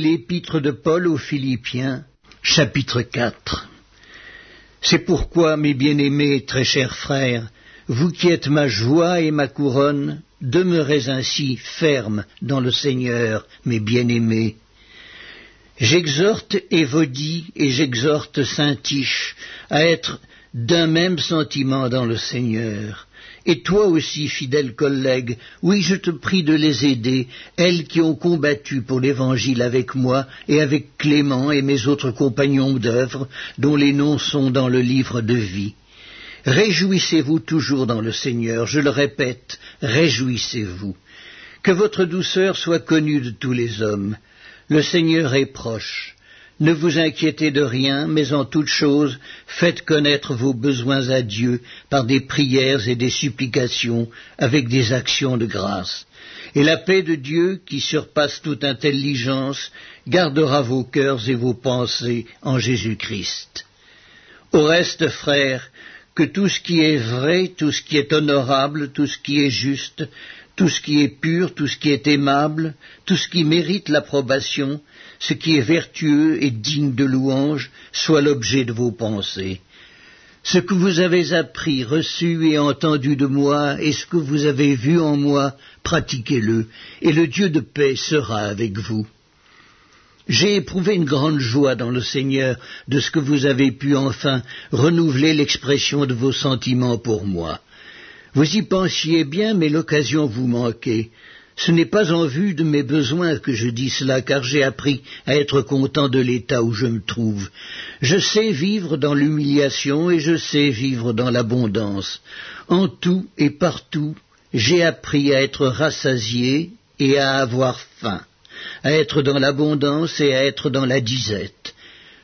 L'épître de Paul aux Philippiens, chapitre 4. C'est pourquoi, mes bien-aimés, très chers frères, vous qui êtes ma joie et ma couronne, demeurez ainsi fermes dans le Seigneur, mes bien-aimés. J'exhorte Évodie et j'exhorte Saint-Tiche à être d'un même sentiment dans le Seigneur. Et toi aussi, fidèle collègue, oui, je te prie de les aider, elles qui ont combattu pour l'Évangile avec moi et avec Clément et mes autres compagnons d'œuvre, dont les noms sont dans le livre de vie. Réjouissez-vous toujours dans le Seigneur, je le répète, réjouissez-vous. Que votre douceur soit connue de tous les hommes. Le Seigneur est proche. Ne vous inquiétez de rien, mais en toute chose, faites connaître vos besoins à Dieu par des prières et des supplications, avec des actions de grâce. Et la paix de Dieu, qui surpasse toute intelligence, gardera vos cœurs et vos pensées en Jésus-Christ. Au reste, frères, que tout ce qui est vrai, tout ce qui est honorable, tout ce qui est juste, tout ce qui est pur, tout ce qui est aimable, tout ce qui mérite l'approbation, ce qui est vertueux et digne de louange, soit l'objet de vos pensées. Ce que vous avez appris, reçu et entendu de moi, et ce que vous avez vu en moi, pratiquez-le, et le Dieu de paix sera avec vous. J'ai éprouvé une grande joie dans le Seigneur de ce que vous avez pu enfin renouveler l'expression de vos sentiments pour moi. Vous y pensiez bien, mais l'occasion vous manquait. Ce n'est pas en vue de mes besoins que je dis cela, car j'ai appris à être content de l'état où je me trouve. Je sais vivre dans l'humiliation et je sais vivre dans l'abondance. En tout et partout, j'ai appris à être rassasié et à avoir faim, à être dans l'abondance et à être dans la disette.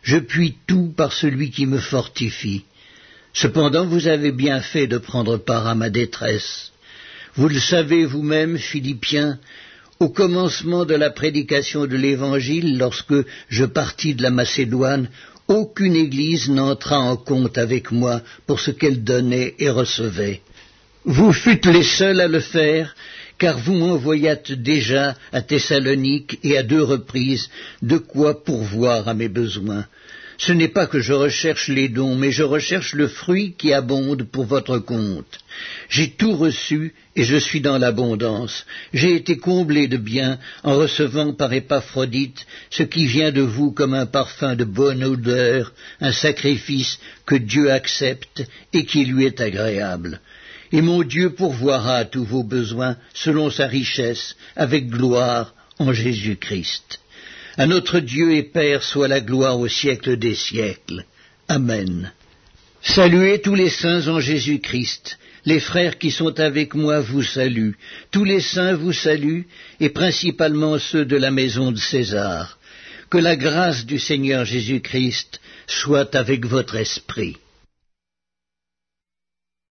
Je puis tout par celui qui me fortifie. Cependant, vous avez bien fait de prendre part à ma détresse. Vous le savez vous-même, Philippiens, au commencement de la prédication de l'Évangile, lorsque je partis de la Macédoine, aucune Église n'entra en compte avec moi pour ce qu'elle donnait et recevait. Vous fûtes les seuls à le faire, car vous m'envoyâtes déjà à Thessalonique et à deux reprises de quoi pourvoir à mes besoins. Ce n'est pas que je recherche les dons, mais je recherche le fruit qui abonde pour votre compte. J'ai tout reçu et je suis dans l'abondance. J'ai été comblé de bien en recevant par Épaphrodite ce qui vient de vous comme un parfum de bonne odeur, un sacrifice que Dieu accepte et qui lui est agréable. Et mon Dieu pourvoira à tous vos besoins selon sa richesse, avec gloire en Jésus-Christ. À notre Dieu et Père soit la gloire au siècle des siècles. Amen. Saluez tous les saints en Jésus-Christ. Les frères qui sont avec moi vous saluent. Tous les saints vous saluent, et principalement ceux de la maison de César. Que la grâce du Seigneur Jésus-Christ soit avec votre esprit.